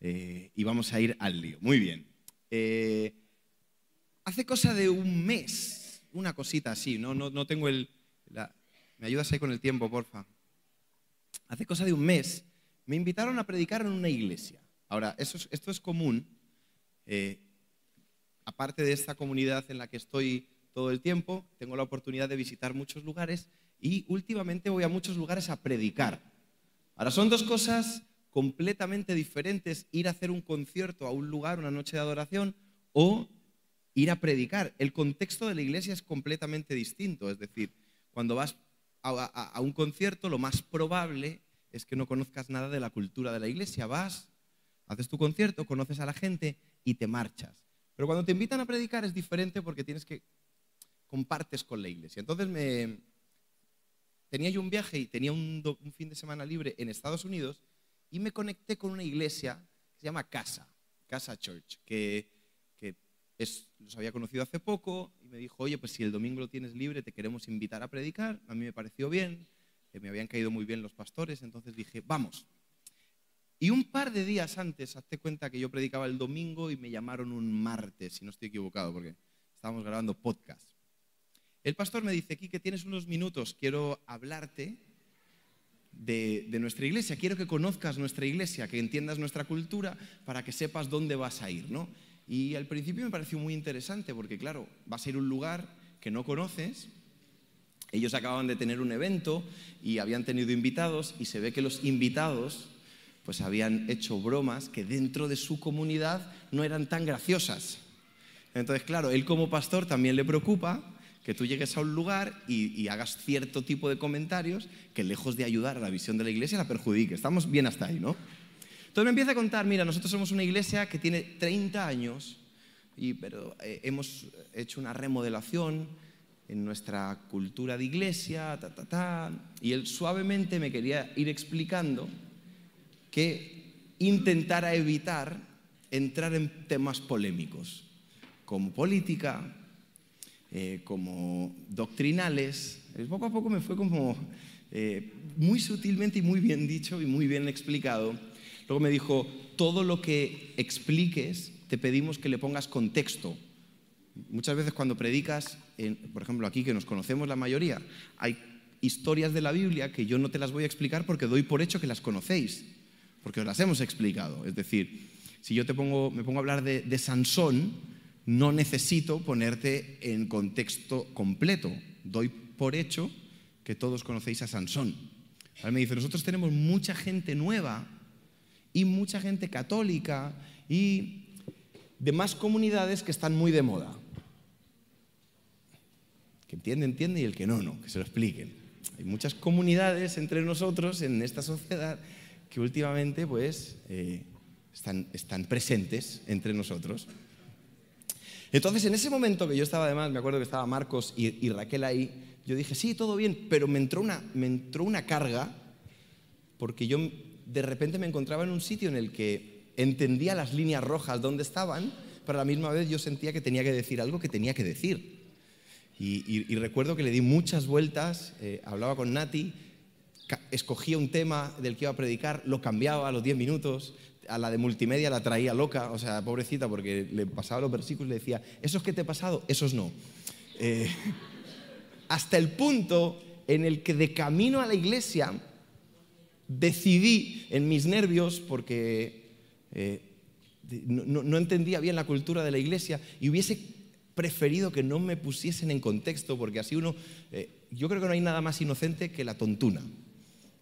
eh, y vamos a ir al lío. Muy bien. Eh, hace cosa de un mes, una cosita así, no, no, tengo el... ¿Me ayudas ahí con el tiempo, porfa? Hace cosa de un mes me invitaron a predicar en una iglesia. Ahora, esto es común. Eh, aparte de esta comunidad en la que estoy todo el tiempo, tengo la oportunidad de visitar muchos lugares y últimamente voy a muchos lugares a predicar. Ahora, son dos cosas completamente diferentes, ir a hacer un concierto a un lugar, una noche de adoración, o ir a predicar. El contexto de la iglesia es completamente distinto, es decir, cuando vas a, un concierto, lo más probable es que no conozcas nada de la cultura de la iglesia. Vas, haces tu concierto, conoces a la gente y te marchas. Pero cuando te invitan a predicar es diferente porque tienes que compartes con la iglesia. Entonces me tenía yo un viaje y tenía un, fin de semana libre en Estados Unidos y me conecté con una iglesia que se llama Casa, Casa Church, que, que es, los había conocido hace poco y me dijo, oye, pues si el domingo lo tienes libre te queremos invitar a predicar. A mí me pareció bien, que me habían caído muy bien los pastores, entonces dije, vamos. Y un par de días antes, hazte cuenta que yo predicaba el domingo y me llamaron un martes, si no estoy equivocado, porque estábamos grabando podcast. El pastor me dice, que tienes unos minutos, quiero hablarte de, nuestra iglesia, quiero que conozcas nuestra iglesia, que entiendas nuestra cultura para que sepas dónde vas a ir, ¿no? Y al principio me pareció muy interesante porque, claro, vas a ir a un lugar que no conoces. Ellos acababan de tener un evento y habían tenido invitados y se ve que los invitados pues habían hecho bromas que dentro de su comunidad no eran tan graciosas. Entonces, claro, él como pastor también le preocupa que tú llegues a un lugar y, hagas cierto tipo de comentarios que lejos de ayudar a la visión de la iglesia la perjudique. Estamos bien hasta ahí, ¿no? Entonces me empieza a contar, mira, nosotros somos una iglesia que tiene 30 años, y, pero eh, hemos hecho una remodelación en nuestra cultura de iglesia, ta, ta, ta, y él suavemente me quería ir explicando que intentara evitar entrar en temas polémicos, como política, eh, como doctrinales. Poco a poco me fue como eh, muy sutilmente y muy bien dicho y muy bien explicado. Luego me dijo, todo lo que expliques, te pedimos que le pongas contexto. Muchas veces cuando predicas, por ejemplo aquí que nos conocemos la mayoría, hay historias de la Biblia que yo no te las voy a explicar porque doy por hecho que las conocéis, porque os las hemos explicado. Es decir, si yo te pongo, me pongo a hablar de, de Sansón, no necesito ponerte en contexto completo. Doy por hecho que todos conocéis a Sansón. Ahora me dice, nosotros tenemos mucha gente nueva y mucha gente católica y demás comunidades que están muy de moda. Que entiende, entiende y el que no, no, que se lo expliquen. Hay muchas comunidades entre nosotros en esta sociedad que últimamente pues eh, están presentes entre nosotros. Entonces, en ese momento que yo estaba además, me acuerdo que estaba Marcos y, Raquel ahí, yo dije, sí, todo bien, pero me entró, una, me entró una carga porque yo de repente me encontraba en un sitio en el que entendía las líneas rojas dónde estaban, pero a la misma vez yo sentía que tenía que decir algo que tenía que decir. Y, recuerdo que le di muchas vueltas, eh, hablaba con Nati, escogía un tema del que iba a predicar, lo cambiaba a los 10 minutos, a la de multimedia la traía loca, o sea, pobrecita, porque le pasaba los versículos y le decía, ¿esos que te he pasado? Esos no. Eh, hasta el punto en el que de camino a la iglesia decidí en mis nervios, porque eh, no, entendía bien la cultura de la iglesia, y hubiese preferido que no me pusiesen en contexto, porque así uno, eh, yo creo que no hay nada más inocente que la tontuna.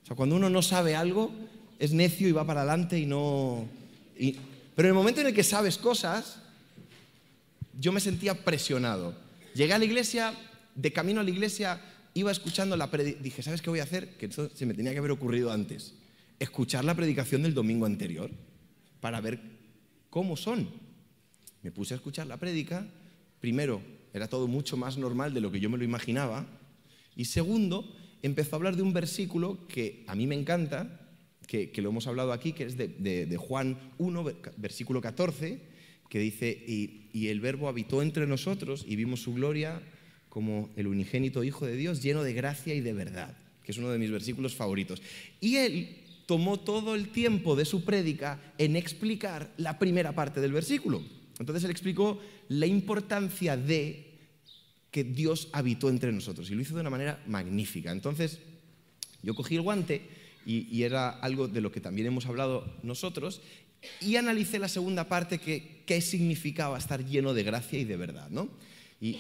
O sea, cuando uno no sabe algo, es necio y va para adelante y no... pero en el momento en el que sabes cosas, yo me sentía presionado. Llegué a la iglesia, de camino a la iglesia, iba escuchando la predicación. Dije, ¿sabes qué voy a hacer? Que eso se me tenía que haber ocurrido antes. Escuchar la predicación del domingo anterior para ver cómo son. Me puse a escuchar la prédica. Primero, era todo mucho más normal de lo que yo me lo imaginaba. Y segundo, empezó a hablar de un versículo que a mí me encanta, que, lo hemos hablado aquí, que es de, Juan 1, versículo 14, que dice, y, y, el verbo habitó entre nosotros y vimos su gloria como el unigénito Hijo de Dios, lleno de gracia y de verdad, que es uno de mis versículos favoritos. Y él tomó todo el tiempo de su prédica en explicar la primera parte del versículo. Entonces él explicó la importancia de que Dios habitó entre nosotros y lo hizo de una manera magnífica. Entonces yo cogí el guante y, era algo de lo que también hemos hablado nosotros y analicé la segunda parte que qué significaba estar lleno de gracia y de verdad. ¿no? Y,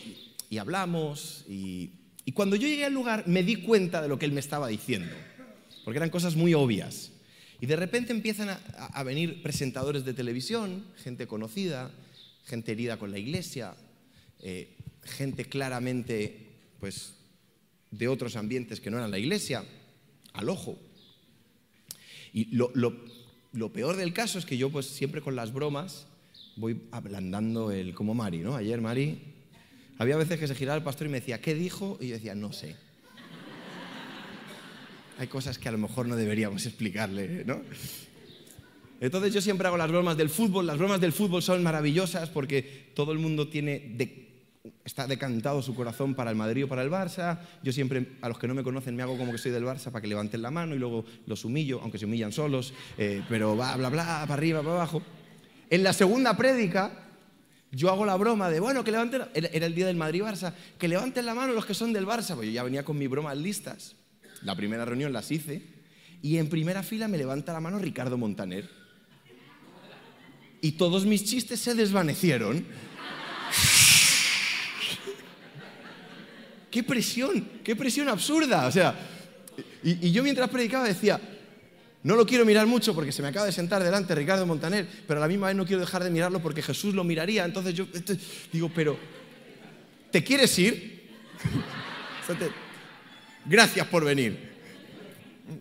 hablamos y, cuando yo llegué al lugar me di cuenta de lo que él me estaba diciendo porque eran cosas muy obvias. Y de repente empiezan a, venir presentadores de televisión, gente conocida, gente herida con la iglesia, eh, gente claramente pues, de otros ambientes que no eran la iglesia, al ojo. Y lo, peor del caso es que yo pues siempre con las bromas voy ablandando el como Mari, ¿no? Ayer Mari, había veces que se giraba el pastor y me decía, ¿qué dijo? Y yo decía, no sé hay cosas que a lo mejor no deberíamos explicarle, ¿no? Entonces yo siempre hago las bromas del fútbol. Las bromas del fútbol son maravillosas porque todo el mundo tiene está decantado su corazón para el Madrid o para el Barça. Yo siempre, a los que no me conocen, me hago como que soy del Barça para que levanten la mano y luego los humillo, aunque se humillan solos, eh, pero va, bla, bla, para arriba, para abajo. En la segunda prédica, yo hago la broma de, bueno, que levanten, era el día del Madrid-Barça, que levanten la mano los que son del Barça, pues yo ya venía con mis bromas listas. La primera reunión las hice y en primera fila me levanta la mano Ricardo Montaner. Y todos mis chistes se desvanecieron. ¡Qué presión! ¡Qué presión absurda! O sea, y, yo mientras predicaba decía, no lo quiero mirar mucho porque se me acaba de sentar delante Ricardo Montaner, pero a la misma vez no quiero dejar de mirarlo porque Jesús lo miraría. Entonces yo digo, pero, ¿te quieres ir? gracias por venir.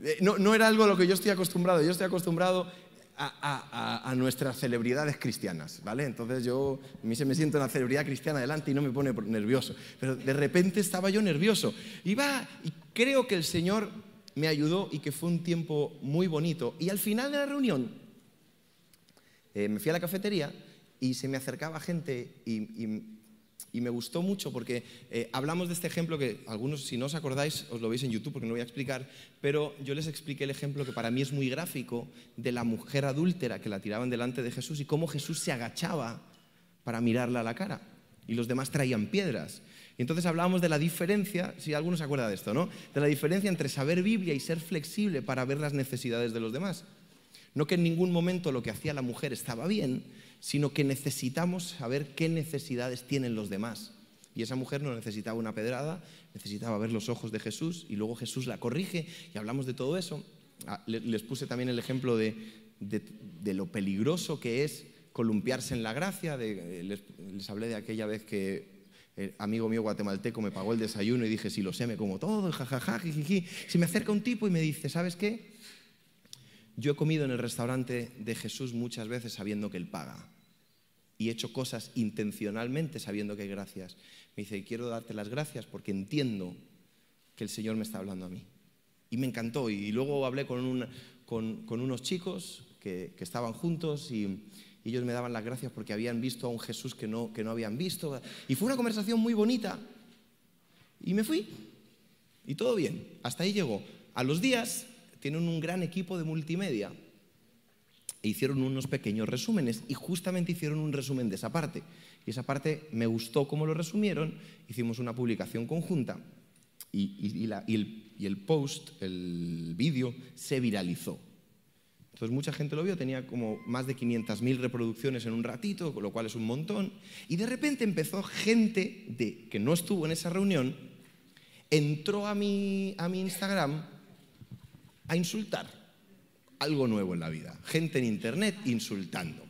Eh, no, era algo a lo que yo estoy acostumbrado, yo estoy acostumbrado a, nuestras celebridades cristianas, ¿vale? Entonces yo, a mí se me siente una celebridad cristiana delante y no me pone nervioso, pero de repente estaba yo nervioso. Va, y creo que el Señor me ayudó y que fue un tiempo muy bonito. Y al final de la reunión, eh, me fui a la cafetería y se me acercaba gente y y me gustó mucho porque eh, hablamos de este ejemplo que algunos, si no os acordáis, os lo veis en YouTube porque no voy a explicar, pero yo les expliqué el ejemplo que para mí es muy gráfico de la mujer adúltera que la tiraban delante de Jesús y cómo Jesús se agachaba para mirarla a la cara y los demás traían piedras. Y entonces hablábamos de la diferencia, si alguno se acuerda de esto, ¿no? De la diferencia entre saber Biblia y ser flexible para ver las necesidades de los demás. No que en ningún momento lo que hacía la mujer estaba bien, sino que necesitamos saber qué necesidades tienen los demás. Y esa mujer no necesitaba una pedrada, necesitaba ver los ojos de Jesús y luego Jesús la corrige y hablamos de todo eso. Ah, les puse también el ejemplo de, lo peligroso que es columpiarse en la gracia. les, hablé de aquella vez que el amigo mío guatemalteco me pagó el desayuno y dije, si lo sé, me como todo, jajaja, jijiji. Se me acerca un tipo y me dice, ¿sabes qué? Yo he comido en el restaurante de Jesús muchas veces sabiendo que Él paga y he hecho cosas intencionalmente sabiendo que hay gracias. Me dice, quiero darte las gracias porque entiendo que el Señor me está hablando a mí. Y me encantó. Y luego hablé con, con, unos chicos que, estaban juntos y, ellos me daban las gracias porque habían visto a un Jesús que no, que no habían visto. Y fue una conversación muy bonita. Y me fui. Y todo bien. Hasta ahí llegó. A los días tienen un gran equipo de multimedia e hicieron unos pequeños resúmenes y justamente hicieron un resumen de esa parte. Y esa parte me gustó cómo lo resumieron, hicimos una publicación conjunta y, el, post, el vídeo, se viralizó. Entonces mucha gente lo vio, tenía como más de 500.000 reproducciones en un ratito, lo cual es un montón. Y de repente empezó gente de, que no estuvo en esa reunión, entró a mi, a mi Instagram a insultar algo nuevo en la vida. Gente en Internet insultando.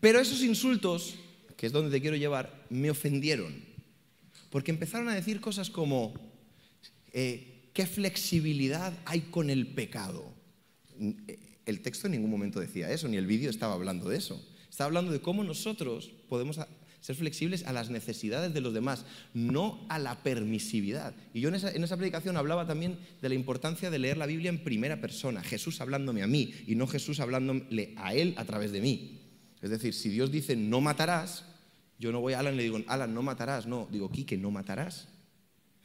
Pero esos insultos, que es donde te quiero llevar, me ofendieron. Porque empezaron a decir cosas como, eh, ¿qué flexibilidad hay con el pecado? El texto en ningún momento decía eso, ni el vídeo estaba hablando de eso. Estaba hablando de cómo nosotros podemos ser flexibles a las necesidades de los demás, no a la permisividad. Y yo en esa, predicación hablaba también de la importancia de leer la Biblia en primera persona, Jesús hablándome a mí y no Jesús hablándole a él a través de mí. Es decir, si Dios dice no matarás, yo no voy a Alan y le digo, Alan, no matarás, no, digo, Quique, no matarás.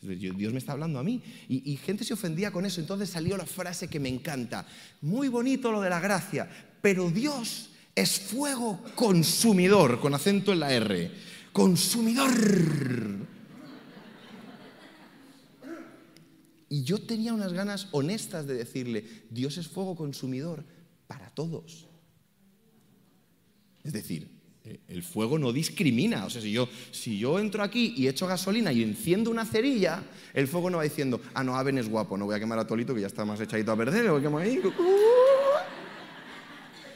Dios me está hablando a mí. Y, gente se ofendía con eso. Entonces salió la frase que me encanta. Muy bonito lo de la gracia, pero Dios es fuego consumidor, con acento en la R. Consumidor. Y yo tenía unas ganas honestas de decirle, Dios es fuego consumidor para todos. Es decir, el fuego no discrimina. O sea, si yo, si yo entro aquí y echo gasolina y enciendo una cerilla, el fuego no va diciendo, ah, no, Aben es guapo, no voy a quemar a Tolito que ya está más echadito a perder, voy a quemar ahí.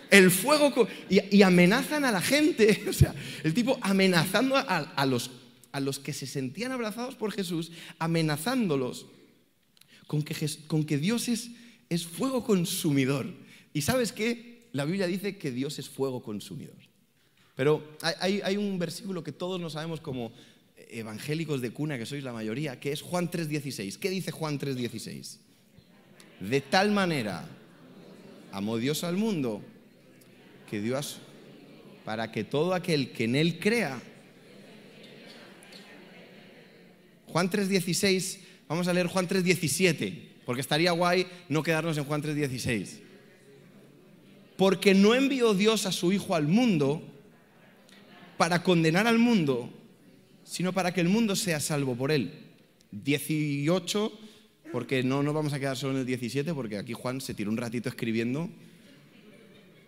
El fuego... Y, amenazan a la gente. O sea, el tipo amenazando a, los, a los que se sentían abrazados por Jesús, amenazándolos con que, con que Dios es, es fuego consumidor. ¿Y sabes qué? La Biblia dice que Dios es fuego consumidor. Pero hay, hay, un versículo que todos nos sabemos como evangélicos de cuna, que sois la mayoría, que es Juan 3.16. ¿Qué dice Juan 3.16? De tal manera amó Dios al mundo que Dios, para que todo aquel que en Él crea, Juan 3.16 Vamos a leer Juan 3:17, porque estaría guay no quedarnos en Juan 3:16. Porque no envió Dios a su Hijo al mundo para condenar al mundo, sino para que el mundo sea salvo por él. 18, porque no nos vamos a quedar solo en el 17, porque aquí Juan se tiró un ratito escribiendo.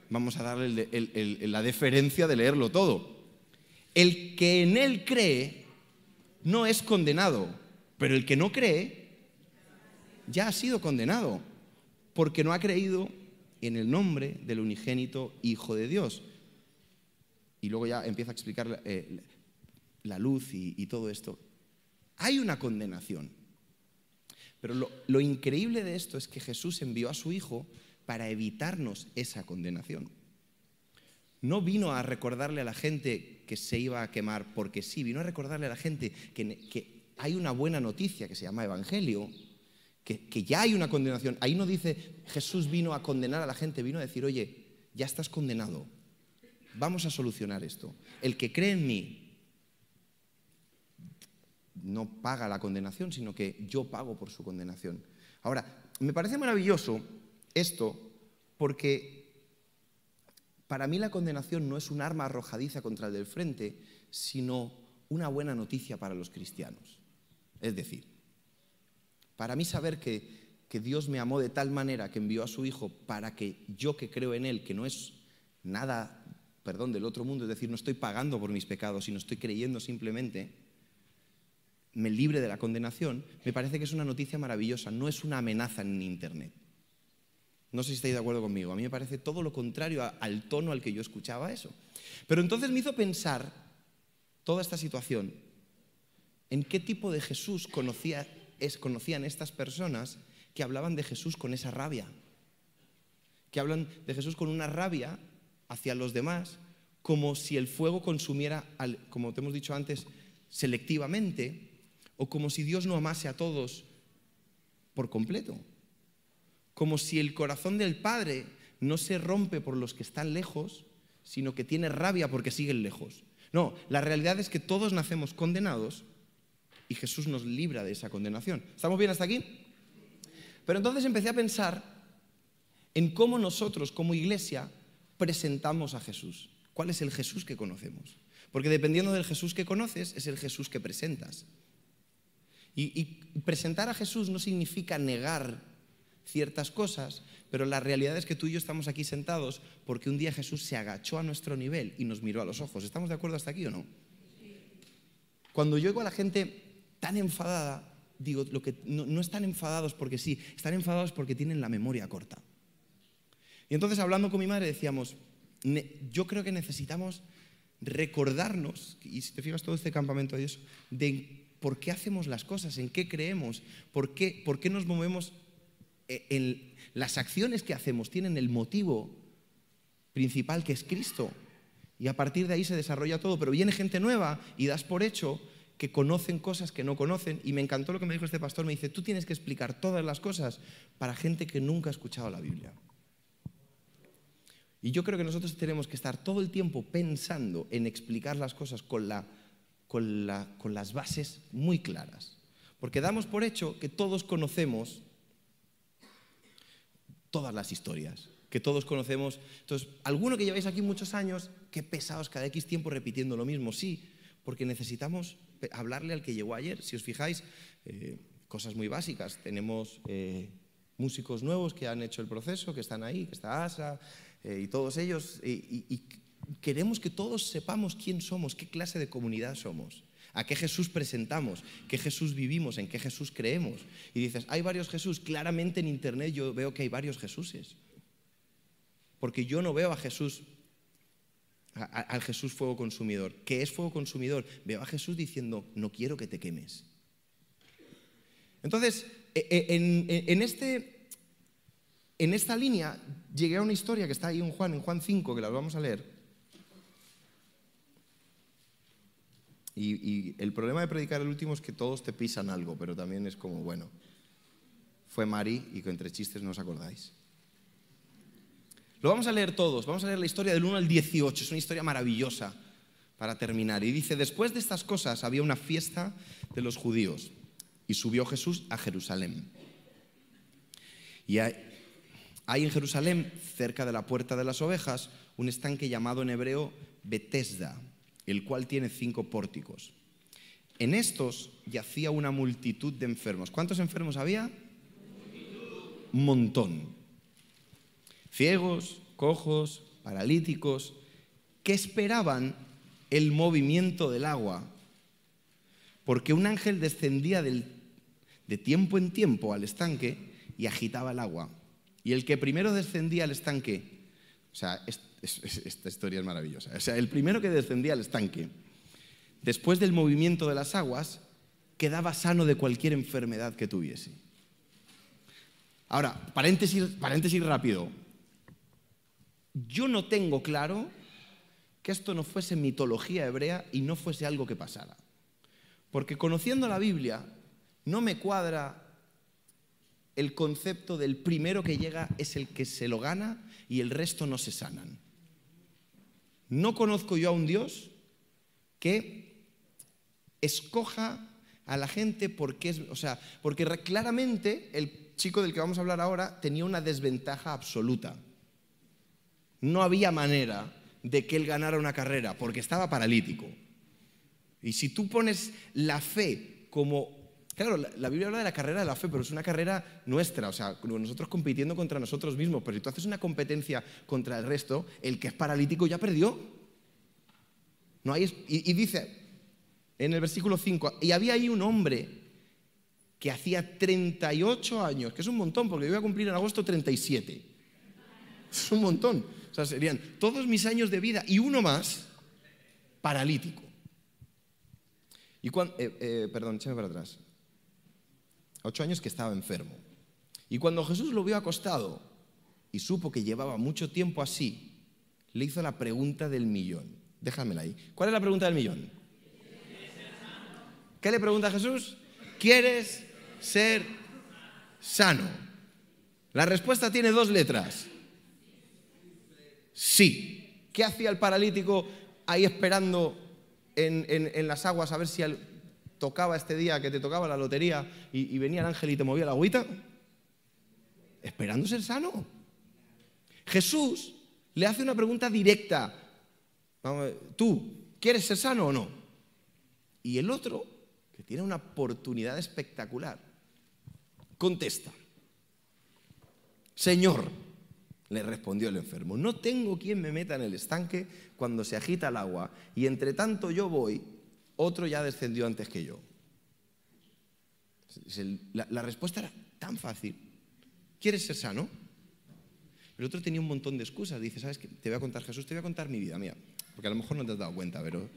Vamos a darle la deferencia de leerlo todo. El que en él cree no es condenado pero el que no cree ya ha sido condenado, porque no ha creído en el nombre del unigénito Hijo de Dios. Y luego ya empieza a explicar la, eh, luz y, todo esto. Hay una condenación. Pero lo increíble de esto es que Jesús envió a su Hijo para evitarnos esa condenación. No vino a recordarle a la gente que se iba a quemar porque sí, vino a recordarle a la gente que, que hay una buena noticia que se llama Evangelio, que, ya hay una condenación. Ahí no dice Jesús vino a condenar a la gente, vino a decir, oye, ya estás condenado, vamos a solucionar esto. El que cree en mí no paga la condenación, sino que yo pago por su condenación. Ahora, me parece maravilloso esto porque para mí la condenación no es un arma arrojadiza contra el del frente, sino una buena noticia para los cristianos. Es decir, para mí saber que, Dios me amó de tal manera que envió a su Hijo para que yo que creo en Él, que no es nada, perdón, del otro mundo, es decir, no estoy pagando por mis pecados, sino estoy creyendo simplemente, me libre de la condenación, me parece que es una noticia maravillosa, no es una amenaza en Internet. No sé si estáis de acuerdo conmigo, a mí me parece todo lo contrario al tono al que yo escuchaba eso. Pero entonces me hizo pensar toda esta situación ¿En qué tipo de Jesús conocían estas personas que hablaban de Jesús con esa rabia? Que hablan de Jesús con una rabia hacia los demás, como si el fuego consumiera, como te hemos dicho antes, selectivamente, o como si Dios no amase a todos por completo. Como si el corazón del Padre no se rompe por los que están lejos, sino que tiene rabia porque siguen lejos. No, la realidad es que todos nacemos condenados y Jesús nos libra de esa condenación. ¿Estamos bien hasta aquí? Pero entonces empecé a pensar en cómo nosotros como iglesia presentamos a Jesús. ¿Cuál es el Jesús que conocemos? Porque dependiendo del Jesús que conoces, es el Jesús que presentas. Y, presentar a Jesús no significa negar ciertas cosas, pero la realidad es que tú y yo estamos aquí sentados porque un día Jesús se agachó a nuestro nivel y nos miró a los ojos. ¿Estamos de acuerdo hasta aquí o no? Cuando yo oigo a la gente tan enfadada, digo, lo que, no, están enfadados porque sí, están enfadados porque tienen la memoria corta. Y entonces hablando con mi madre decíamos, yo creo que necesitamos recordarnos, y si te fijas todo este campamento de eso, de por qué hacemos las cosas, en qué creemos, por qué, por qué nos movemos. E, las acciones que hacemos tienen el motivo principal que es Cristo. Y a partir de ahí se desarrolla todo. Pero viene gente nueva y das por hecho que conocen cosas que no conocen. Y me encantó lo que me dijo este pastor. Me dice, tú tienes que explicar todas las cosas para gente que nunca ha escuchado la Biblia. Y yo creo que nosotros tenemos que estar todo el tiempo pensando en explicar las cosas con las bases muy claras. Porque damos por hecho que todos conocemos todas las historias, que todos conocemos. Entonces, alguno que lleváis aquí muchos años, qué pesados cada X tiempo repitiendo lo mismo. Sí, porque necesitamos hablarle al que llegó ayer. Si os fijáis, eh, cosas muy básicas. Tenemos eh, músicos nuevos que han hecho el proceso, que están ahí, que está Asa eh, y todos ellos. y queremos que todos sepamos quién somos, qué clase de comunidad somos a qué Jesús presentamos, qué Jesús vivimos, en qué Jesús creemos. Y dices, hay varios Jesús. Claramente en Internet yo veo que hay varios Jesuses. Porque yo no veo a Jesús, al Jesús fuego consumidor. ¿Qué es fuego consumidor? Veo a Jesús diciendo, no quiero que te quemes. Entonces, e, e, en, este, en esta línea llegué a una historia que está ahí en Juan, en Juan 5, que la vamos a leer Y, el problema de predicar el último es que todos te pisan algo, pero también es como, bueno, fue Mari y que entre chistes no os acordáis. Lo vamos a leer todos, vamos a leer la historia del 1 al 18, es una historia maravillosa para terminar. Y dice, después de estas cosas había una fiesta de los judíos y subió Jesús a Jerusalén. Y hay, hay en Jerusalén, cerca de la puerta de las ovejas, un estanque llamado en hebreo Betesda el cual tiene cinco pórticos. En estos yacía una multitud de enfermos. ¿Cuántos enfermos había? Un montón. Ciegos, cojos, paralíticos, que esperaban el movimiento del agua, porque un ángel descendía de tiempo en tiempo al estanque y agitaba el agua. Y el que primero descendía al estanque, o sea, esta historia es maravillosa. O sea, el primero que descendía al estanque, después del movimiento de las aguas, quedaba sano de cualquier enfermedad que tuviese. Ahora, paréntesis, paréntesis rápido. Yo no tengo claro que esto no fuese mitología hebrea y no fuese algo que pasara. Porque conociendo la Biblia, no me cuadra el concepto del primero que llega es el que se lo gana y el resto no se sanan. No conozco yo a un Dios que escoja a la gente porque es, o sea, porque claramente el chico del que vamos a hablar ahora tenía una desventaja absoluta. No había manera de que él ganara una carrera porque estaba paralítico. Y si tú pones la fe como Claro, la, Biblia habla de la carrera de la fe, pero es una carrera nuestra, o sea, nosotros compitiendo contra nosotros mismos. Pero si tú haces una competencia contra el resto, el que es paralítico ya perdió. No hay, y, dice en el versículo 5, y había ahí un hombre que hacía 38 años, que es un montón, porque yo voy a cumplir en agosto 37. Es un montón. O sea, serían todos mis años de vida y uno más paralítico. Y cuando, eh, eh, perdón, échame para atrás ocho años que estaba enfermo. Y cuando Jesús lo vio acostado y supo que llevaba mucho tiempo así, le hizo la pregunta del millón. Déjamela ahí. ¿Cuál es la pregunta del millón? ¿Qué le pregunta a Jesús? ¿Quieres ser sano? La respuesta tiene dos letras. Sí. ¿Qué hacía el paralítico ahí esperando en, las aguas a ver si tocaba este día que te tocaba la lotería y, venía el ángel y te movía la agüita? Esperando ser sano. Jesús le hace una pregunta directa. ¿Tú quieres ser sano o no? Y el otro, que tiene una oportunidad espectacular, contesta. Señor, le respondió el enfermo, no tengo quien me meta en el estanque cuando se agita el agua y entre tanto yo voy otro ya descendió antes que yo. La, respuesta era tan fácil. ¿Quieres ser sano? El otro tenía un montón de excusas. Dice, ¿sabes qué? Te voy a contar, Jesús, te voy a contar mi vida, mía. Porque a lo mejor no te has dado cuenta, pero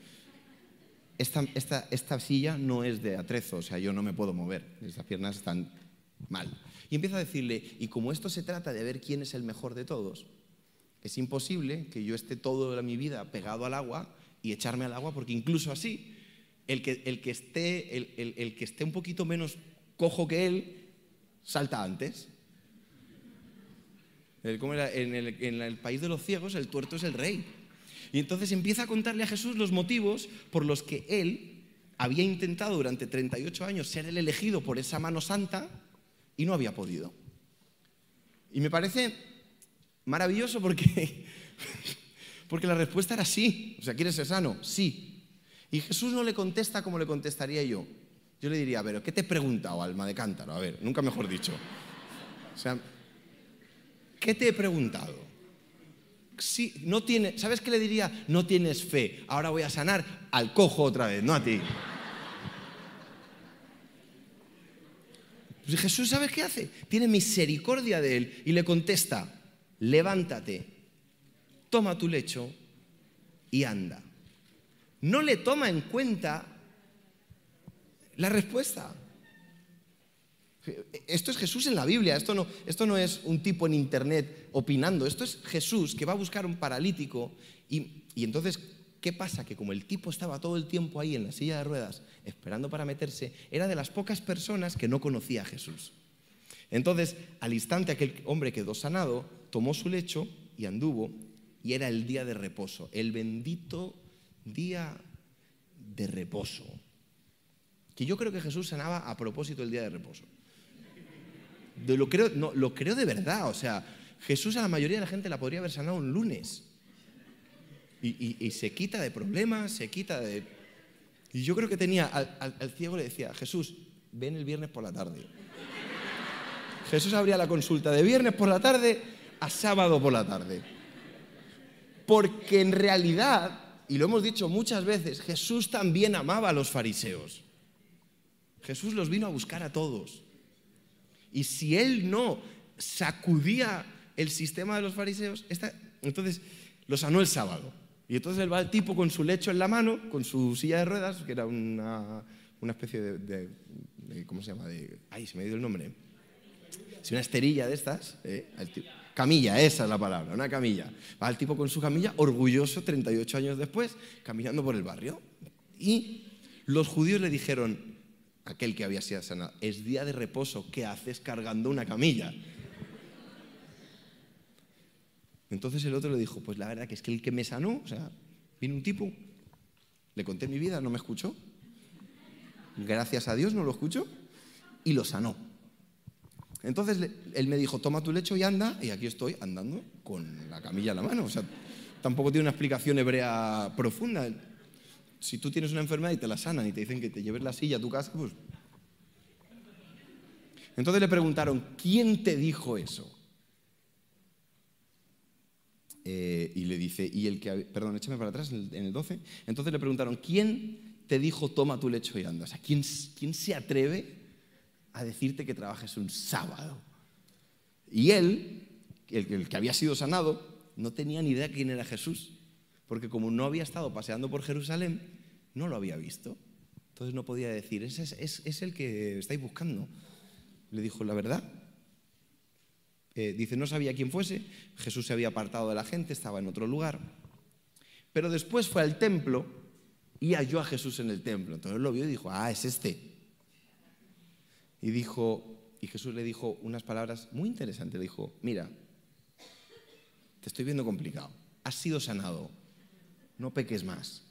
esta, silla no es de atrezo, o sea, yo no me puedo mover. Estas piernas están mal. Y empieza a decirle, y como esto se trata de ver quién es el mejor de todos, es imposible que yo esté toda mi vida pegado al agua y echarme al agua, porque incluso así el que, el que, esté, el, que esté un poquito menos cojo que él, salta antes. En, el, país de los ciegos el tuerto es el rey. Y entonces empieza a contarle a Jesús los motivos por los que él había intentado durante 38 años ser el elegido por esa mano santa y no había podido. Y me parece maravilloso porque, porque la respuesta era sí. O sea, ¿quieres ser sano? Sí. Y Jesús no le contesta como le contestaría yo. Yo le diría, ver, ¿qué te he preguntado, alma de cántaro? A ver, nunca mejor dicho. O sea, ¿qué te he preguntado? Sí, no tiene, ¿Sabes qué le diría? No tienes fe. Ahora voy a sanar al cojo otra vez, no a ti. Pues Jesús, ¿sabes qué hace? Tiene misericordia de él y le contesta, levántate, toma tu lecho y anda. No le toma en cuenta la respuesta. Esto es Jesús en la Biblia, esto no, esto no es un tipo en internet opinando, esto es Jesús que va a buscar un paralítico y, y entonces ¿Qué pasa? Que como el tipo estaba todo el tiempo ahí en la silla de ruedas esperando para meterse, era de las pocas personas que no conocía a Jesús. Entonces, al instante aquel hombre quedó sanado, tomó su lecho y anduvo, y era el día de reposo, el bendito día de reposo. Que yo creo que Jesús sanaba a propósito el día de reposo. De lo, creo, no, lo creo de verdad, o sea, Jesús a la mayoría de la gente la podría haber sanado un lunes y, se quita de problemas, se quita de... Y yo creo que tenía, al, ciego le decía, Jesús, ven el viernes por la tarde. Jesús abría la consulta de viernes por la tarde a sábado por la tarde. Porque en realidad, y lo hemos dicho muchas veces, Jesús también amaba a los fariseos. Jesús los vino a buscar a todos. Y si él no sacudía el sistema de los fariseos, entonces lo sanó el sábado. Y entonces él va el tipo con su lecho en la mano, con su silla de ruedas, que era una, especie de, ¿Cómo se llama? De, ay, se me ha ido el nombre. Si una esterilla de estas. Eh, camilla, esa es la palabra, una camilla. Va el tipo con su camilla, orgulloso, 38 años después, caminando por el barrio. Y los judíos le dijeron, aquel que había sido sanado, es día de reposo, ¿qué haces cargando una camilla? Entonces el otro le dijo, pues la verdad que es que el que me sanó, o sea, vino un tipo, le conté mi vida, no me escuchó, gracias a Dios no lo escuchó, y lo sanó. Entonces él me dijo, toma tu lecho y anda, y aquí estoy andando con la camilla en la mano. O sea, tampoco tiene una explicación hebrea profunda. Si tú tienes una enfermedad y te la sanan y te dicen que te lleves la silla a tu casa, pues... Entonces le preguntaron, ¿quién te dijo eso? Eh, y le dice, y el que, perdón, échame para atrás en el, 12. Entonces le preguntaron, ¿quién te dijo toma tu lecho y anda? O sea, ¿quién, quién se atreve a decirte que trabajes un sábado? Y él, el, que había sido sanado, no tenía ni idea quién era Jesús, porque como no había estado paseando por Jerusalén, no lo había visto. Entonces no podía decir, ese es, es, es el que estáis buscando. Le dijo, la verdad, eh, dice, no sabía quién fuese, Jesús se había apartado de la gente, estaba en otro lugar. Pero después fue al templo y halló a Jesús en el templo. Entonces lo vio y dijo, ah, es este. Y dijo, y Jesús le dijo unas palabras muy interesantes. Le dijo, mira, te estoy viendo complicado. Has sido sanado. No peques más.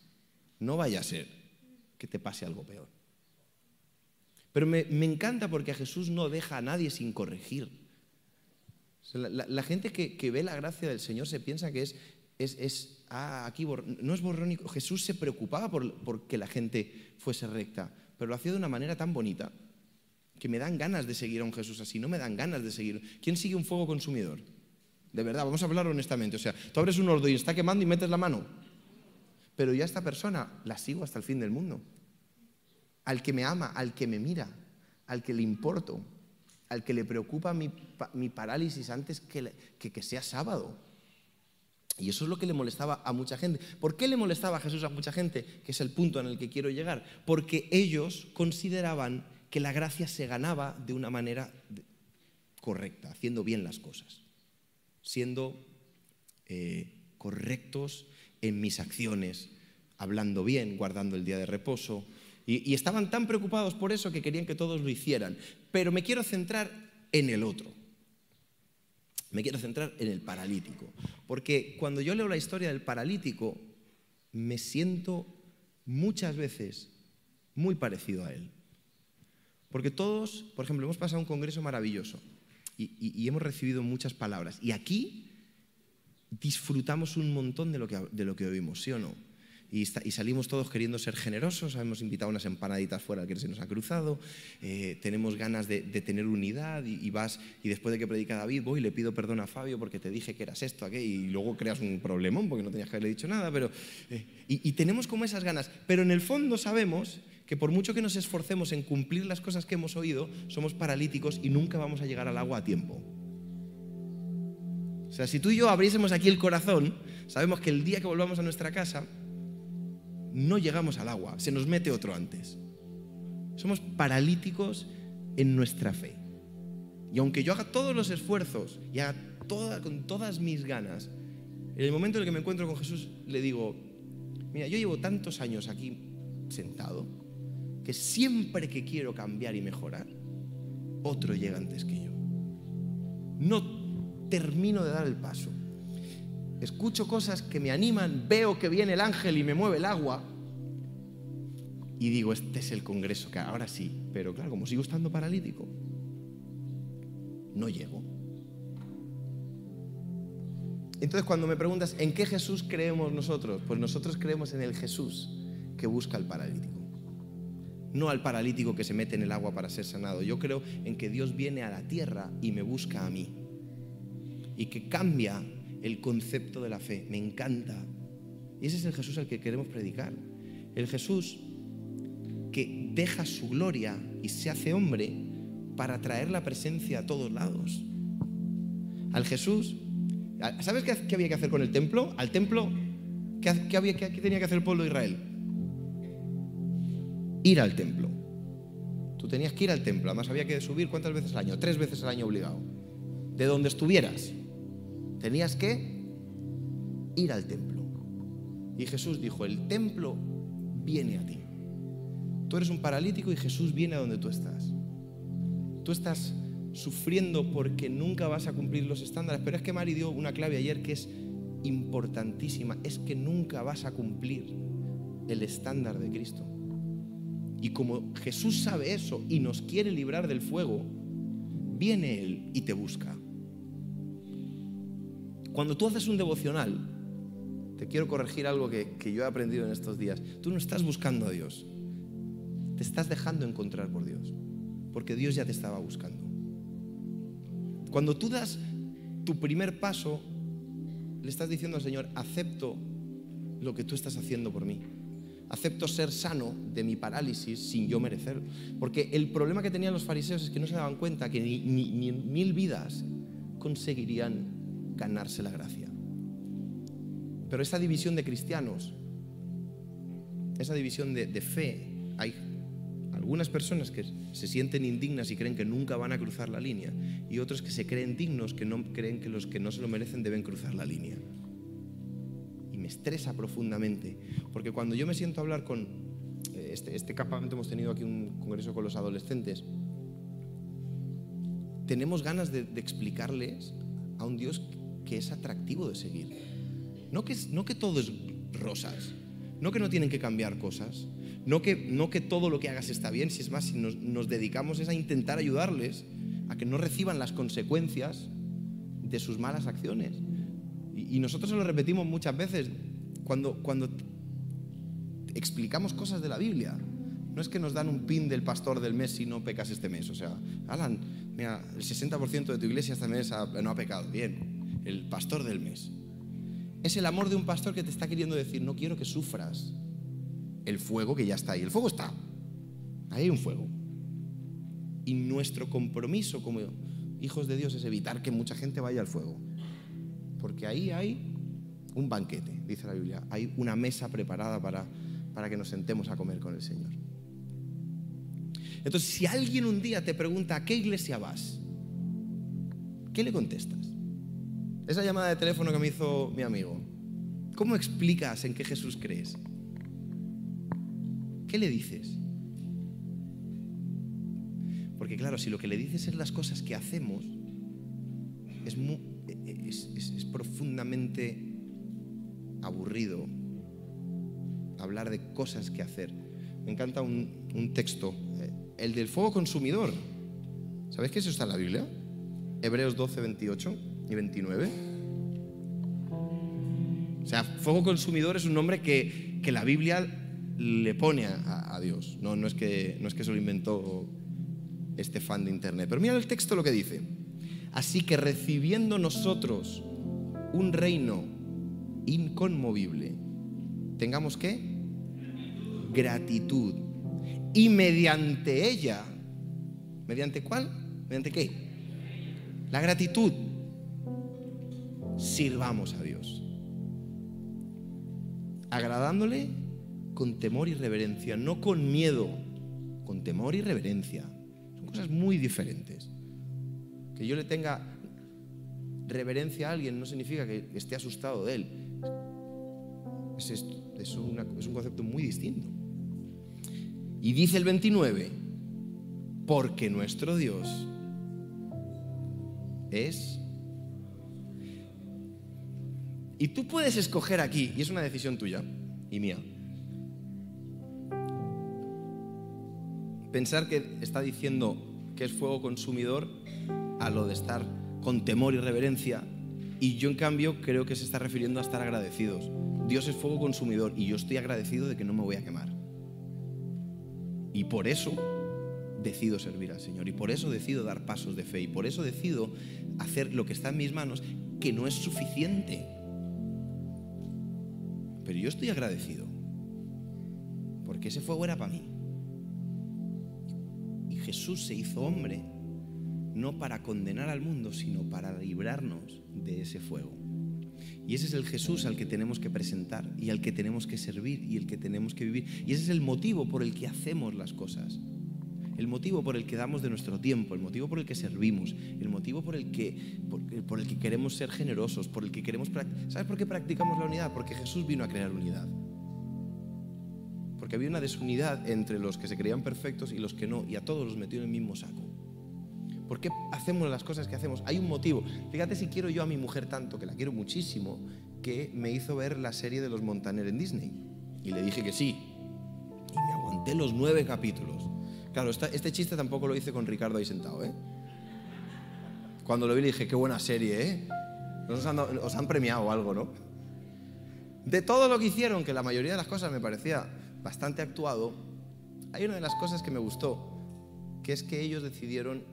No vaya a ser que te pase algo peor. Pero me, encanta porque a Jesús no deja a nadie sin corregir. La, gente que, ve la gracia del Señor se piensa que es, es, ah, aquí no es borrónico. Jesús se preocupaba por, que la gente fuese recta, pero lo hacía de una manera tan bonita que me dan ganas de seguir a un Jesús así, no me dan ganas de seguir. ¿Quién sigue un fuego consumidor? De verdad, vamos a hablar honestamente. O sea, tú abres un horno y está quemando y metes la mano. Pero ya esta persona la sigo hasta el fin del mundo. Al que me ama, al que me mira, al que le importo al que le preocupa mi, parálisis antes que, que, sea sábado. Y eso es lo que le molestaba a mucha gente. ¿Por qué le molestaba a Jesús a mucha gente? Que es el punto en el que quiero llegar. Porque ellos consideraban que la gracia se ganaba de una manera correcta, haciendo bien las cosas, siendo eh, correctos en mis acciones, hablando bien, guardando el día de reposo, y, estaban tan preocupados por eso que querían que todos lo hicieran. Pero me quiero centrar en el otro. Me quiero centrar en el paralítico. Porque cuando yo leo la historia del paralítico, me siento muchas veces muy parecido a Él. Porque todos, por ejemplo, hemos pasado un congreso maravilloso y, hemos recibido muchas palabras. Y aquí disfrutamos un montón de lo que, de lo que oímos, ¿sí o no? Y, salimos todos queriendo ser generosos, hemos invitado unas empanaditas fuera que se nos ha cruzado, eh, tenemos ganas de, tener unidad y, vas y después de que predica David voy y le pido perdón a Fabio porque te dije que eras esto, aquello y luego creas un problemón porque no tenías que haberle dicho nada, pero eh, y, tenemos como esas ganas, pero en el fondo sabemos que por mucho que nos esforcemos en cumplir las cosas que hemos oído, somos paralíticos y nunca vamos a llegar al agua a tiempo. O sea, si tú y yo abriésemos aquí el corazón, sabemos que el día que volvamos a nuestra casa, no llegamos al agua, se nos mete otro antes. Somos paralíticos en nuestra fe. Y aunque yo haga todos los esfuerzos y haga con todas mis ganas, en el momento en el que me encuentro con Jesús le digo, mira, yo llevo tantos años aquí sentado que siempre que quiero cambiar y mejorar, otro llega antes que yo. No termino de dar el paso escucho cosas que me animan, veo que viene el ángel y me mueve el agua y digo, este es el congreso, que ahora sí, pero claro, como sigo estando paralítico, no llego. Entonces cuando me preguntas, ¿en qué Jesús creemos nosotros? Pues nosotros creemos en el Jesús que busca al paralítico. No al paralítico que se mete en el agua para ser sanado. Yo creo en que Dios viene a la tierra y me busca a mí. Y que cambia el concepto de la fe. Me encanta. Y ese es el Jesús al que queremos predicar. El Jesús que deja su gloria y se hace hombre para traer la presencia a todos lados. Al Jesús, ¿sabes qué, había que hacer con el templo? Al templo, ¿qué, había, qué tenía que hacer el pueblo de Israel? Ir al templo. Tú tenías que ir al templo, además había que subir cuántas veces al año, tres veces al año obligado, de donde estuvieras. Tenías que ir al templo. Y Jesús dijo, el templo viene a ti. Tú eres un paralítico y Jesús viene a donde tú estás. Tú estás sufriendo porque nunca vas a cumplir los estándares, pero es que Mari dio una clave ayer que es importantísima, es que nunca vas a cumplir el estándar de Cristo. Y como Jesús sabe eso y nos quiere librar del fuego, viene Él y te busca. Cuando tú haces un devocional, te quiero corregir algo que, yo he aprendido en estos días. Tú no estás buscando a Dios, te estás dejando encontrar por Dios, porque Dios ya te estaba buscando. Cuando tú das tu primer paso, le estás diciendo al Señor, acepto lo que tú estás haciendo por mí. Acepto ser sano de mi parálisis sin yo merecerlo. Porque el problema que tenían los fariseos es que no se daban cuenta que ni mil vidas conseguirían ganarse la gracia. Pero esa división de cristianos, esa división de, fe, hay algunas personas que se sienten indignas y creen que nunca van a cruzar la línea y otros que se creen dignos que no creen que los que no se lo merecen deben cruzar la línea. Y me estresa profundamente, porque cuando yo me siento a hablar con eh, este, este campamento hemos tenido aquí un congreso con los adolescentes, tenemos ganas de, de explicarles a un Dios que es atractivo de seguir. No que, no que todo es rosas, no que no tienen que cambiar cosas, no que, no que todo lo que hagas está bien, si es más, si nos, dedicamos es a intentar ayudarles a que no reciban las consecuencias de sus malas acciones. Y, nosotros se lo repetimos muchas veces cuando, cuando explicamos cosas de la Biblia. No es que nos dan un pin del pastor del mes si no pecas este mes. O sea, Alan, mira, el 60% de tu iglesia este mes no ha pecado. Bien, el pastor del mes. Es el amor de un pastor que te está queriendo decir, no quiero que sufras el fuego que ya está ahí. El fuego está. Ahí hay un fuego. Y nuestro compromiso como hijos de Dios es evitar que mucha gente vaya al fuego. Porque ahí hay un banquete, dice la Biblia. Hay una mesa preparada para, para que nos sentemos a comer con el Señor. Entonces, si alguien un día te pregunta, ¿a qué iglesia vas? ¿Qué le contestas? Esa llamada de teléfono que me hizo mi amigo, ¿cómo explicas en qué Jesús crees? ¿Qué le dices? Porque claro, si lo que le dices es las cosas que hacemos, es, es profundamente aburrido hablar de cosas que hacer. me encanta un, un texto, eh, el del fuego consumidor. ¿Sabéis que eso está en la Biblia? Hebreos 12, 28 y 29. O sea, fuego consumidor es un nombre que, que la Biblia le pone a, Dios. No, no, es que, no es que lo inventó este fan de Internet. Pero mira el texto lo que dice. Así que recibiendo nosotros un reino inconmovible, tengamos que gratitud. Y mediante ella, ¿mediante cuál? ¿Mediante qué? La gratitud. Sirvamos a Dios. Agradándole con temor y reverencia, no con miedo, con temor y reverencia. Son cosas muy diferentes. Que yo le tenga reverencia a alguien no significa que esté asustado de él. Es, es, un concepto muy distinto. Y dice el 29, porque nuestro Dios es... Y tú puedes escoger aquí, y es una decisión tuya y mía, pensar que está diciendo que es fuego consumidor a lo de estar con temor y reverencia, y yo en cambio creo que se está refiriendo a estar agradecidos. Dios es fuego consumidor y yo estoy agradecido de que no me voy a quemar. Y por eso decido servir al Señor y por eso decido dar pasos de fe y por eso decido hacer lo que está en mis manos, que no es suficiente. Pero yo estoy agradecido porque ese fuego era para mí. Y Jesús se hizo hombre no para condenar al mundo, sino para librarnos de ese fuego. Y ese es el Jesús al que tenemos que presentar y al que tenemos que servir y el que tenemos que vivir. Y ese es el motivo por el que hacemos las cosas. El motivo por el que damos de nuestro tiempo, el motivo por el que servimos, el motivo por el que, por, el que queremos ser generosos, por el que queremos... ¿Sabes por qué practicamos la unidad? Porque Jesús vino a crear unidad. Porque había una desunidad entre los que se creían perfectos y los que no, y a todos los metió en el mismo saco. ¿Por qué hacemos las cosas que hacemos? Hay un motivo. Fíjate si quiero yo a mi mujer tanto, que la quiero muchísimo, que me hizo ver la serie de los Montaner en Disney. Y le dije que sí. Y me aguanté los nueve capítulos. Claro, este chiste tampoco lo hice con Ricardo ahí sentado, ¿eh? Cuando lo vi le dije, qué buena serie, ¿eh? Han, os han premiado algo, ¿no? De todo lo que hicieron, que la mayoría de las cosas me parecía bastante actuado, hay una de las cosas que me gustó, que es que ellos decidieron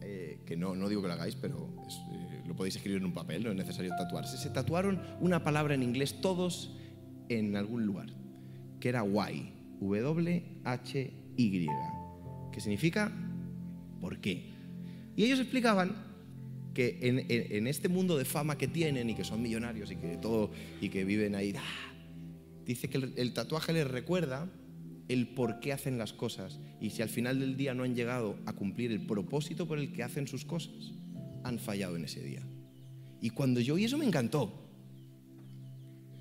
eh, que no, no digo que lo hagáis, pero eh, lo podéis escribir en un papel, no es necesario tatuarse. Se tatuaron una palabra en inglés todos en algún lugar, que era why, W-H-Y, que significa ¿por qué? Y ellos explicaban que en, en, en, este mundo de fama que tienen y que son millonarios y que todo y que viven ahí, ¡ah! dice que el, el tatuaje les recuerda el por qué hacen las cosas y si al final del día no han llegado a cumplir el propósito por el que hacen sus cosas, han fallado en ese día. Y cuando yo oí eso me encantó,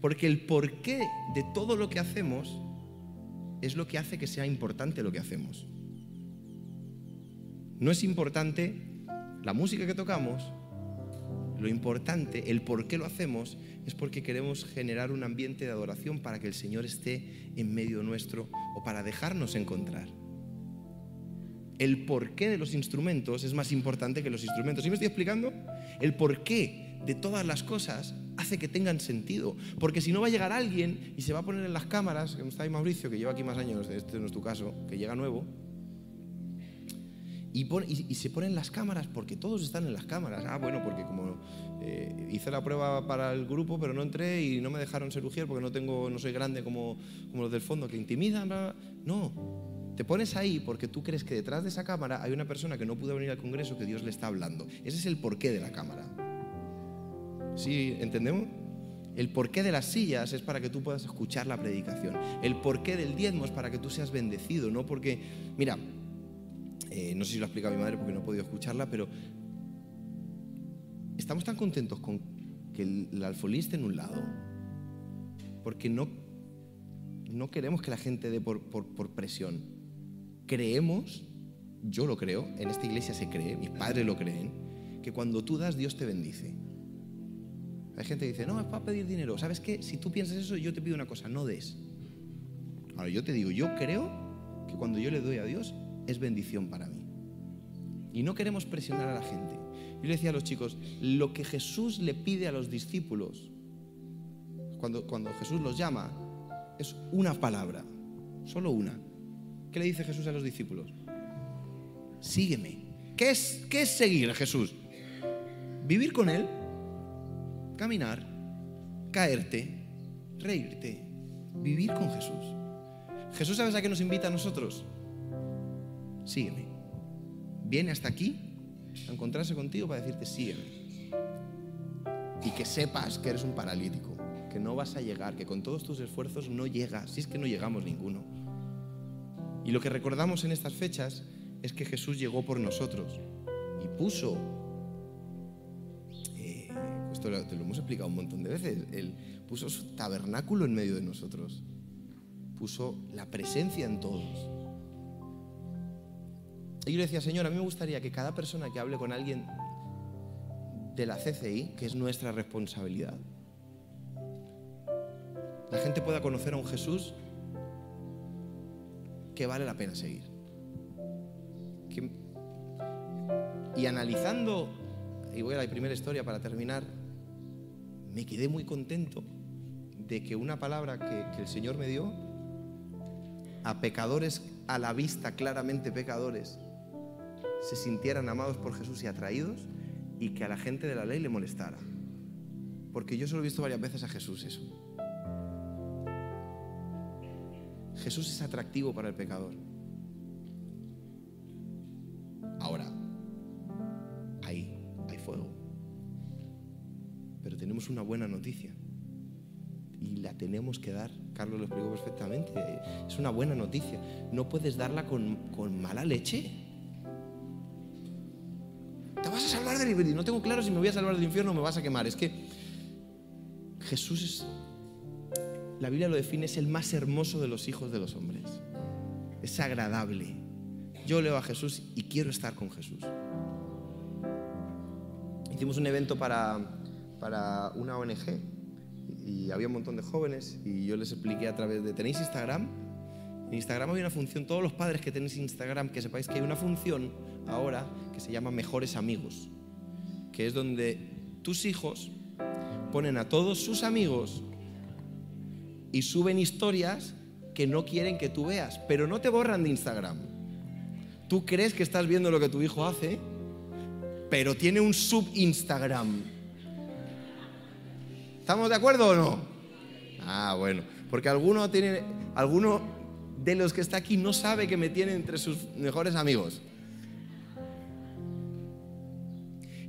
porque el porqué de todo lo que hacemos es lo que hace que sea importante lo que hacemos. No es importante la música que tocamos, lo importante, el por qué lo hacemos, es porque queremos generar un ambiente de adoración para que el Señor esté en medio nuestro o para dejarnos encontrar. El porqué de los instrumentos es más importante que los instrumentos. ¿Sí me estoy explicando? El porqué de todas las cosas hace que tengan sentido. Porque si no va a llegar alguien y se va a poner en las cámaras, como está ahí Mauricio, que lleva aquí más años, este no es tu caso, que llega nuevo, y, se ponen las cámaras porque todos están en las cámaras. Ah, bueno, porque como eh, hice la prueba para el grupo, pero no entré y no me dejaron ser porque no, tengo, no soy grande como, como los del fondo que intimidan. No, te pones ahí porque tú crees que detrás de esa cámara hay una persona que no pudo venir al Congreso que Dios le está hablando. Ese es el porqué de la cámara. ¿Sí entendemos? El porqué de las sillas es para que tú puedas escuchar la predicación. El porqué del diezmo es para que tú seas bendecido, no porque, mira, eh, no sé si lo ha explicado mi madre porque no he podido escucharla, pero estamos tan contentos con que el, alfolí esté en un lado, porque no, no queremos que la gente dé por, por, por presión. Creemos, yo lo creo, en esta iglesia se cree, mis padres lo creen, que cuando tú das, Dios te bendice. Hay gente que dice, no, es para pedir dinero. ¿Sabes qué? Si tú piensas eso, yo te pido una cosa, no des. Ahora yo te digo, yo creo que cuando yo le doy a Dios es bendición para mí. Y no queremos presionar a la gente. Yo le decía a los chicos, lo que Jesús le pide a los discípulos, cuando, cuando Jesús los llama, es una palabra, solo una. ¿Qué le dice Jesús a los discípulos? Sígueme. ¿Qué es, qué es seguir a Jesús? Vivir con Él, caminar, caerte, reírte, vivir con Jesús. Jesús, ¿sabes a qué nos invita a nosotros? Sígueme. Viene hasta aquí a encontrarse contigo para decirte, sígueme. Y que sepas que eres un paralítico, que no vas a llegar, que con todos tus esfuerzos no llegas, si es que no llegamos ninguno. Y lo que recordamos en estas fechas es que Jesús llegó por nosotros y puso, eh, esto te lo hemos explicado un montón de veces, Él puso su tabernáculo en medio de nosotros, puso la presencia en todos. Y yo le decía, Señor, a mí me gustaría que cada persona que hable con alguien de la CCI, que es nuestra responsabilidad, la gente pueda conocer a un Jesús que vale la pena seguir. y analizando, y voy a la primera historia para terminar, me quedé muy contento de que una palabra que, que el Señor me dio a pecadores a la vista claramente pecadores se sintieran amados por Jesús y atraídos y que a la gente de la ley le molestara. Porque yo solo he visto varias veces a Jesús eso. Jesús es atractivo para el pecador. Ahora, ahí hay fuego. Pero tenemos una buena noticia. Y la tenemos que dar. Carlos lo explicó perfectamente. Es una buena noticia. No puedes darla con, con mala leche. No tengo claro si me voy a salvar del infierno o me vas a quemar. Es que Jesús es la Biblia lo define, es el más hermoso de los hijos de los hombres. Es agradable. Yo leo a Jesús y quiero estar con Jesús. Hicimos un evento para, para una ONG y había un montón de jóvenes y yo les expliqué a través de, ¿tenéis Instagram? En Instagram hay una función, todos los padres que tenéis Instagram, que sepáis que hay una función ahora que se llama Mejores Amigos, que es donde tus hijos ponen a todos sus amigos y suben historias que no quieren que tú veas, pero no te borran de Instagram. Tú crees que estás viendo lo que tu hijo hace, pero tiene un sub-Instagram. ¿Estamos de acuerdo o no? Ah, bueno, porque alguno, alguno de los que está aquí no sabe que me tiene entre sus mejores amigos.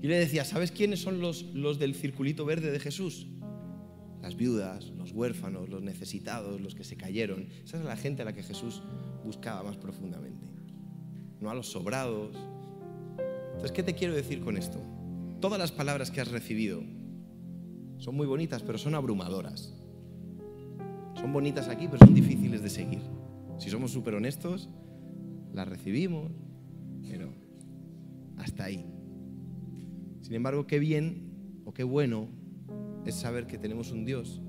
Y le decía, ¿sabes quiénes son los, los del circulito verde de Jesús? las viudas, los huérfanos, los necesitados, los que se cayeron. Esa es la gente a la que Jesús buscaba más profundamente, no a los sobrados. Entonces, ¿qué te quiero decir con esto? Todas las palabras que has recibido son muy bonitas, pero son abrumadoras. Son bonitas aquí, pero son difíciles de seguir. Si somos súper honestos, las recibimos, pero hasta ahí. Sin embargo, qué bien o qué bueno es saber que tenemos un Dios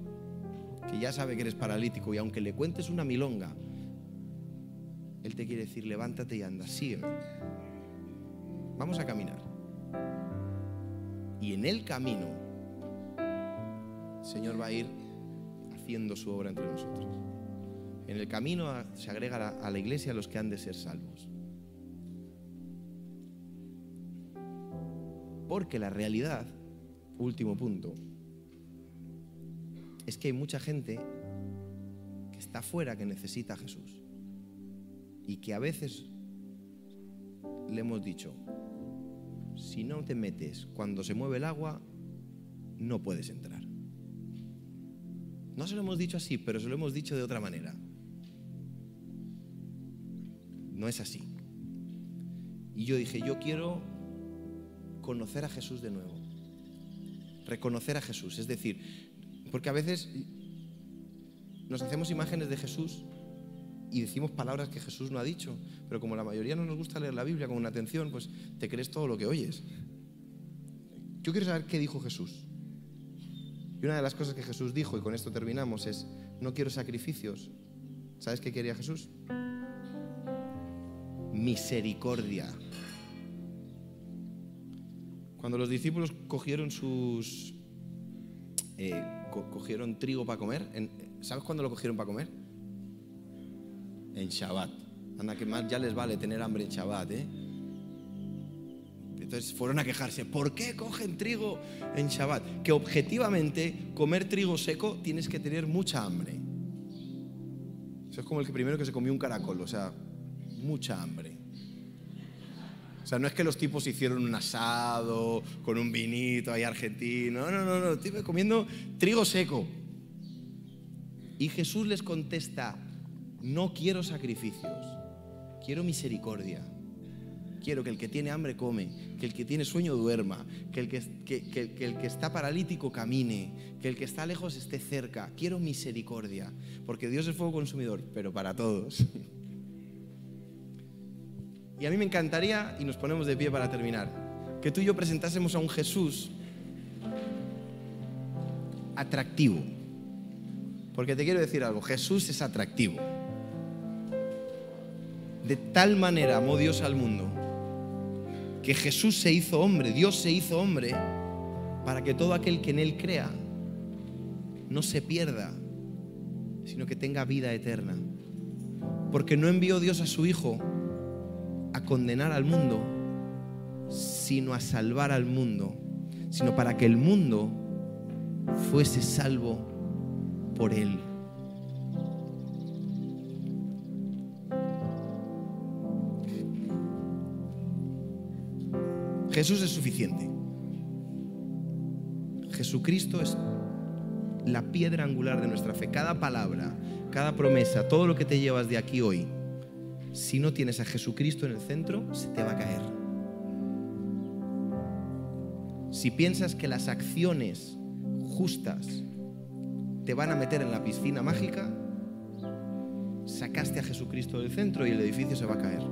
que ya sabe que eres paralítico y aunque le cuentes una milonga, Él te quiere decir, levántate y anda, sígueme. Vamos a caminar. Y en el camino, el Señor va a ir haciendo su obra entre nosotros. En el camino se agrega a la iglesia los que han de ser salvos. Porque la realidad, último punto, es que hay mucha gente que está fuera que necesita a Jesús. Y que a veces le hemos dicho, si no te metes cuando se mueve el agua, no puedes entrar. No se lo hemos dicho así, pero se lo hemos dicho de otra manera. No es así. Y yo dije, yo quiero conocer a Jesús de nuevo. Reconocer a Jesús. Es decir, porque a veces nos hacemos imágenes de Jesús y decimos palabras que Jesús no ha dicho, pero como la mayoría no nos gusta leer la Biblia con una atención, pues te crees todo lo que oyes. Yo quiero saber qué dijo Jesús. Y una de las cosas que Jesús dijo, y con esto terminamos, es, no quiero sacrificios, ¿Sabes qué quería Jesús? Misericordia. Cuando los discípulos cogieron sus... eh, co- cogieron trigo para comer, ¿sabes cuándo lo cogieron para comer? En Shabbat. Anda, que más ya les vale tener hambre en Shabbat, ¿eh? Entonces fueron a quejarse, ¿por qué cogen trigo en Shabbat? Que objetivamente comer trigo seco tienes que tener mucha hambre. Eso es como el que primero que se comió un caracol, o sea, mucha hambre. O sea, no es que los tipos hicieron un asado con un vinito ahí argentino, no, no, no, no, comiendo trigo seco. Y Jesús les contesta, no quiero sacrificios, quiero misericordia. Quiero que el que tiene hambre come, que el que tiene sueño duerma, que el que, que- que- que el que está paralítico camine, que el que está lejos esté cerca. Quiero misericordia, porque Dios es fuego consumidor, pero para todos. Y a mí me encantaría, y nos ponemos de pie para terminar, que tú y yo presentásemos a un Jesús atractivo. Porque te quiero decir algo, Jesús es atractivo. De tal manera amó Dios al mundo que Jesús se hizo hombre, Dios se hizo hombre, para que todo aquel que en Él crea no se pierda, sino que tenga vida eterna. Porque no envió Dios a su Hijo condenar al mundo, sino a salvar al mundo, sino para que el mundo fuese salvo por Él. Jesús es suficiente. Jesucristo es la piedra angular de nuestra fe. Cada palabra, cada promesa, todo lo que te llevas de aquí hoy, si no tienes a Jesucristo en el centro, se te va a caer. Si piensas que las acciones justas te van a meter en la piscina mágica, sacaste a Jesucristo del centro y el edificio se va a caer.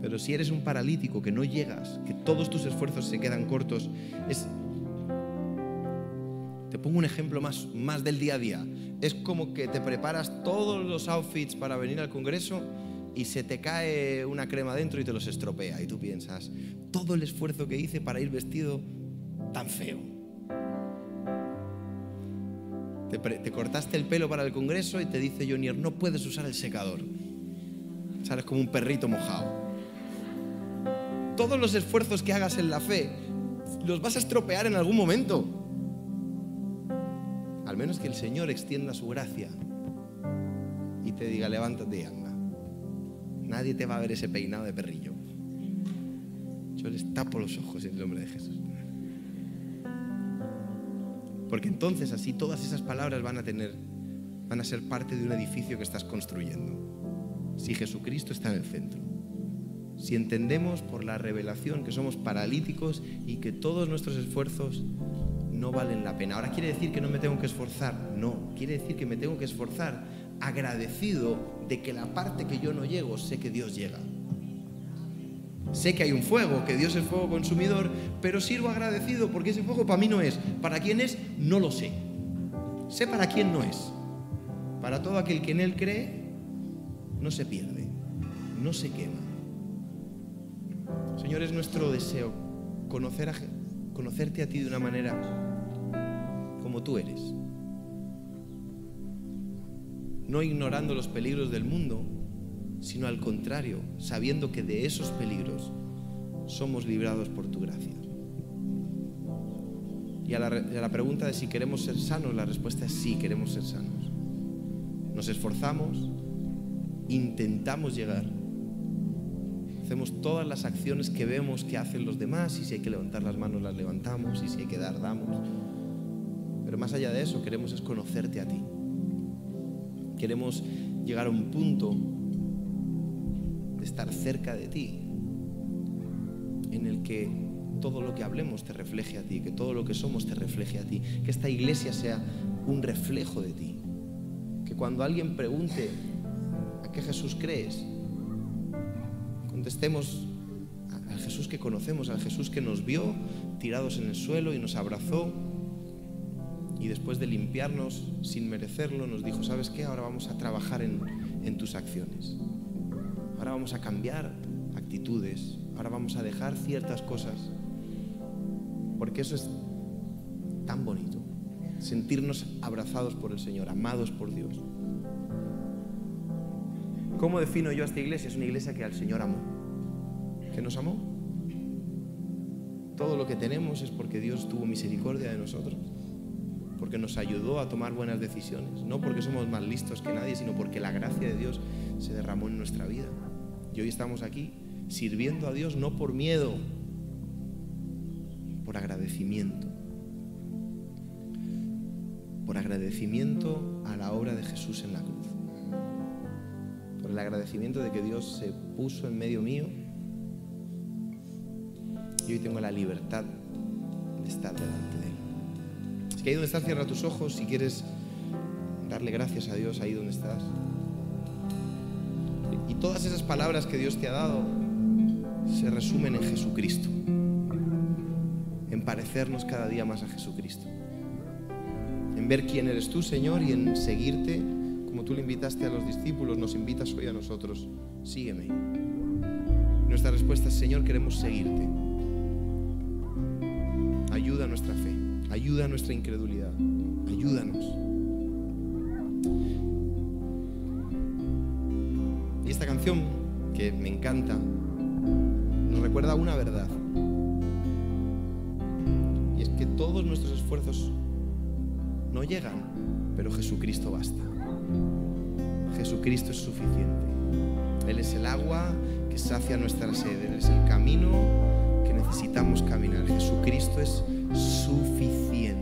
Pero si eres un paralítico que no llegas, que todos tus esfuerzos se quedan cortos, es... Te pongo un ejemplo más, más del día a día. Es como que te preparas todos los outfits para venir al Congreso y se te cae una crema dentro y te los estropea. Y tú piensas, todo el esfuerzo que hice para ir vestido tan feo. Te, cortaste el pelo para el Congreso y te dice Jonier, no puedes usar el secador. Sales como un perrito mojado todos los esfuerzos que hagas en la fe los vas a estropear en algún momento. Al menos que el Señor extienda su gracia y te diga, levántate y anda. Nadie te va a ver ese peinado de perrillo. Yo les tapo los ojos en el nombre de Jesús. Porque entonces así todas esas palabras van a tener, van a ser parte de un edificio que estás construyendo. Si Jesucristo está en el centro si entendemos por la revelación que somos paralíticos y que todos nuestros esfuerzos no valen la pena. Ahora quiere decir que no me tengo que esforzar, no, quiere decir que me tengo que esforzar agradecido de que la parte que yo no llego, sé que Dios llega. Sé que hay un fuego, que Dios es fuego consumidor, pero sirvo agradecido porque ese fuego para mí no es. ¿Para quién es? No lo sé. Sé para quién no es. Para todo aquel que en Él cree, no se pierde, no se quema. Señor, es nuestro deseo conocer a, conocerte a ti de una manera tú eres. No ignorando los peligros del mundo, sino al contrario, sabiendo que de esos peligros somos librados por tu gracia. Y a la, a la pregunta de si queremos ser sanos, la respuesta es sí, queremos ser sanos. Nos esforzamos, intentamos llegar, hacemos todas las acciones que vemos que hacen los demás y si hay que levantar las manos las levantamos y si hay que dar, damos. Pero más allá de eso, queremos es conocerte a ti. Queremos llegar a un punto de estar cerca de ti, en el que todo lo que hablemos te refleje a ti, que todo lo que somos te refleje a ti, que esta iglesia sea un reflejo de ti. Que cuando alguien pregunte a qué Jesús crees, contestemos al Jesús que conocemos, al Jesús que nos vio tirados en el suelo y nos abrazó y después de limpiarnos sin merecerlo, nos dijo, ¿sabes qué? Ahora vamos a trabajar en, en tus acciones. Ahora vamos a cambiar actitudes. Ahora vamos a dejar ciertas cosas. Porque eso es tan bonito. Sentirnos abrazados por el Señor, amados por Dios. ¿Cómo defino yo a esta iglesia? Es una iglesia que al Señor amó. ¿Que nos amó? Todo lo que tenemos es porque Dios tuvo misericordia de nosotros porque nos ayudó a tomar buenas decisiones, no porque somos más listos que nadie, sino porque la gracia de Dios se derramó en nuestra vida. Y hoy estamos aquí sirviendo a Dios no por miedo, por agradecimiento. Por agradecimiento a la obra de Jesús en la cruz. Por el agradecimiento de que Dios se puso en medio mío. Y hoy tengo la libertad de estar delante de que ahí donde estás, cierra tus ojos si quieres darle gracias a Dios ahí donde estás. Y todas esas palabras que Dios te ha dado se resumen en Jesucristo. En parecernos cada día más a Jesucristo. En ver quién eres tú, Señor, y en seguirte como tú le invitaste a los discípulos, nos invitas hoy a nosotros. Sígueme. Nuestra respuesta es, Señor, queremos seguirte. Ayuda a nuestra fe, ayuda a nuestra incredulidad, ayúdanos. Y esta canción, que me encanta, nos recuerda una verdad. Y es que todos nuestros esfuerzos no llegan, pero Jesucristo basta. Jesucristo es suficiente. Él es el agua que sacia nuestra sed, Él es el camino que necesitamos caminar. Jesucristo es suficiente.